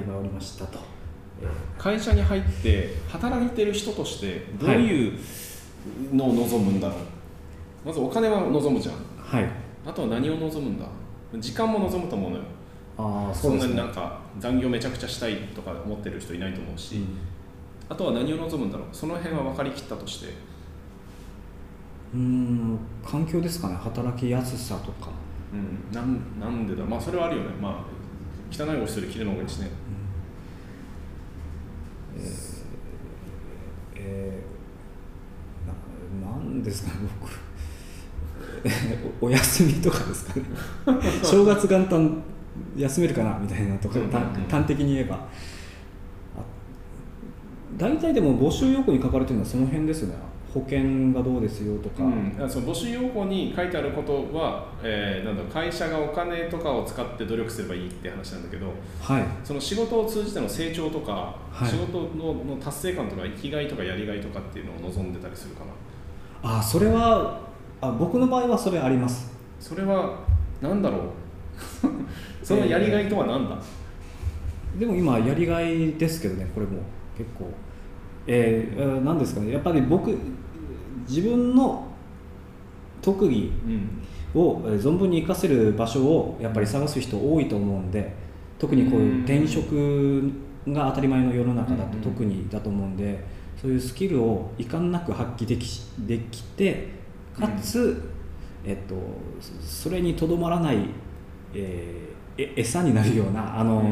はい回りましたと、え会社に入って働いてる人としてどういうのを望むんだろう、まずお金は望むじゃん。ーはい。あとは何を望むんだ？時間も望むと思うのよ。ああそなそうんですね。になんか残業めちゃくちゃしたいとか思ってる人いないと思うし、あとは何を望むんだろう？その辺は分かりきったとして。うーん環境ですかね。働きやすさとか。うんなんなんでだまあそれはあるよね。まあ汚いオフィスより綺麗な方がいいしねえーななんですかね僕。おお休みとかですかね。正月元旦休めるかなみたいなとか、うん端的に言えば。あ大体でも募集要項に書かれてるのはその辺ですよね保険がどうですよとか、うん、あその募集要項に書いてあることは、えーなんだ会社がお金とかを使って努力すればいいって話なんだけどはい。その仕事を通じての成長とか、はい。仕事のの達成感とか生きがいとかやりがいとかっていうのを望んでたりするかな。あそれはあ僕の場合はそれあります。それは何だろう？そのやりがいとは何だ、でも今やりがいですけどねこれも。結構。えー、えーなんですかね。やっぱり僕自分の特技うん。をえー存分に活かせる場所をやっぱり探す人多いと思うんで特にこういう転職が当たり前の世の中だとうん。特にだと思うんでそういうスキルを遺憾なく発揮できできてかつ、えっと、そそれにとどまらない、えーえ餌になるようなあの、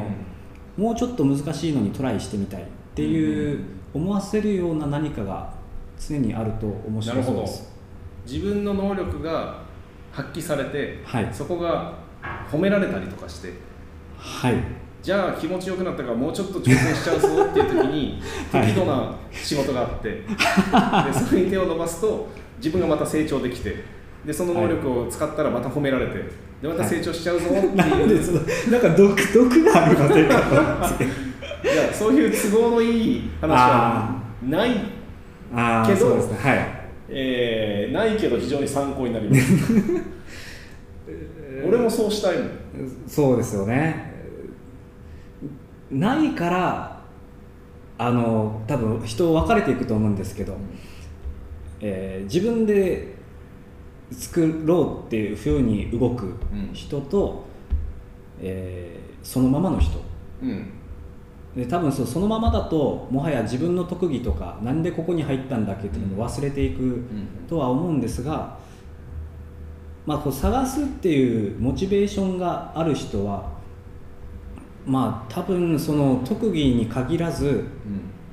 もうちょっと難しいのにトライしてみたいっていう思わせるような何かが常にあると面白そうです。自分の能力が発揮されて、はい。そこが褒められたりとかしてはい。じゃあ気持ちよくなったからもうちょっと挑戦しちゃうぞっていう時に はい。適度な仕事があって、でそれに手を伸ばすと自分がまた成長できてでその能力を使ったらまた褒められてでまた成長しちゃうぞっていう、なんでそのなんか毒毒があるのというかいやそういう都合のいい話はない、あけどそうですね。はい。えーないけど非常に参考になります。俺もそうしたいもん。そうですよね。ないからあの多分人分かれていくと思うんですけど、えー自分で作ろうっていうふうに動くうん。人と、えーそのままの人。うんで多分そうそのままだともはや自分の特技とかなんでここに入ったんだっけっていうのを忘れていくとは思うんですが、まあ、こう探すっていうモチベーションがある人はまあ多分その特技に限らず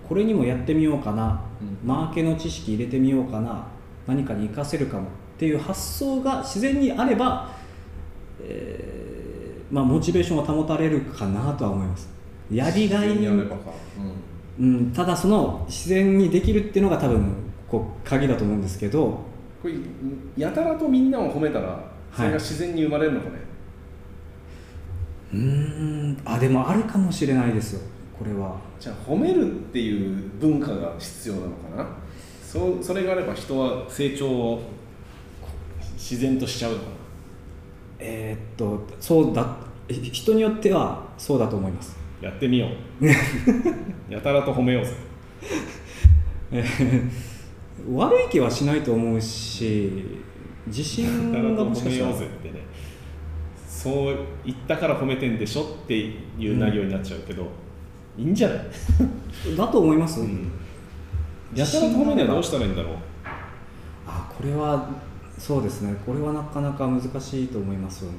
これにもやってみようかな、うん。マーケの知識入れてみようかな何かに活かせるかもっていう発想が自然にあれば、えーまあ、モチベーションは保たれるかなとは思いますやりがいにやればかうん、ただその自然にできるっていうのが多分こう鍵だと思うんですけどこれやたらとみんなを褒めたらそれが自然に生まれるのかね、うーん。あでもあるかもしれないですよこれは。じゃあ褒めるっていう文化が必要なのかな？そうそれがあれば人は成長を自然としちゃうのかな？えーっとそうだひ人によってはそうだと思いますやってみよう。やたらと褒めようぜ。え ー悪い気はしないと思うし自信がもしかしたら。褒めようぜってね。そう言ったから褒めてんでしょっていう内容になっちゃうけど、いいんじゃない、だと思います、うん。やたらと褒めにはどうしたらいいんだろう？あこれはそうですね。これはなかなか難しいと思いますよね。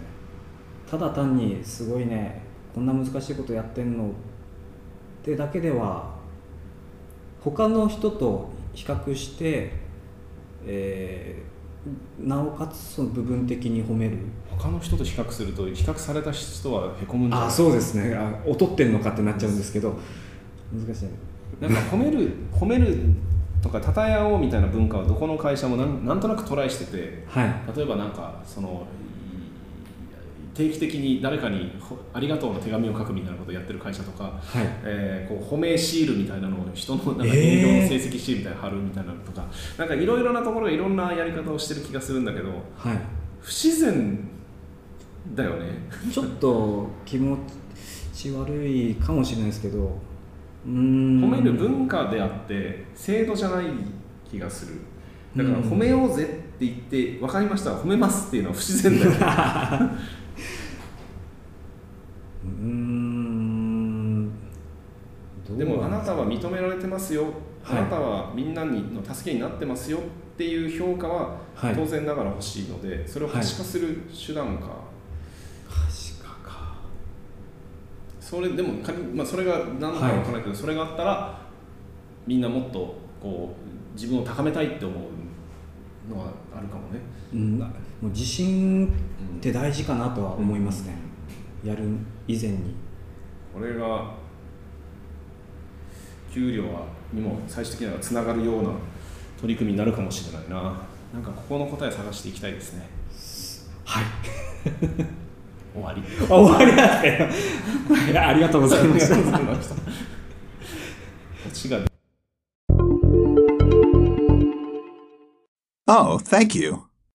ただ単にすごいねこんな難しいことやってんの？ってだけでは他の人と比較して、えーなおかつその部分的に褒める。他の人と比較すると比較された人はへこむんじゃない？あそうですね。あ劣ってんのかってなっちゃうんですけど難しい。ねなんか褒める 褒めるとか称え合おうみたいな文化はどこの会社もなんなんとなくトライしててはい。例えばなんかそのい定期的に誰かにほありがとうの手紙を書くみたいなことをやってる会社とか、はい。えーこう褒めシールみたいなのを人のなんかえー。営業の成績シールみたいなの貼るみたいなのとか、なんかいろいろなところがいろんなやり方をしてる気がするんだけどはい。不自然だよね。ちょっと気持ち悪いかもしれないですけど うーん。褒める文化であって制度じゃない気がする。だから褒めようぜって言って分かりました褒めますっていうのは不自然だよね うーん。でもあなたは認められてますよ、はい。あなたはみんなにの助けになってますよっていう評価ははい。当然ながら欲しいので、それを可視化する手段か、確かか。それでも仮に、まあ、それが何かわからないけど、それがあったらみんなもっとこう自分を高めたいって思うのはあるかもね。うん。もう自信って大事かなとは思いますね、やる以前に。これが給料はにも最終的にはつながるような取り組みになるかもしれないな。なんかここの答え探していきたいですね。はい。終わり。あ 終わりなんですかはいありがとうございました。ありがとうございました。こっちが。Oh, thank you.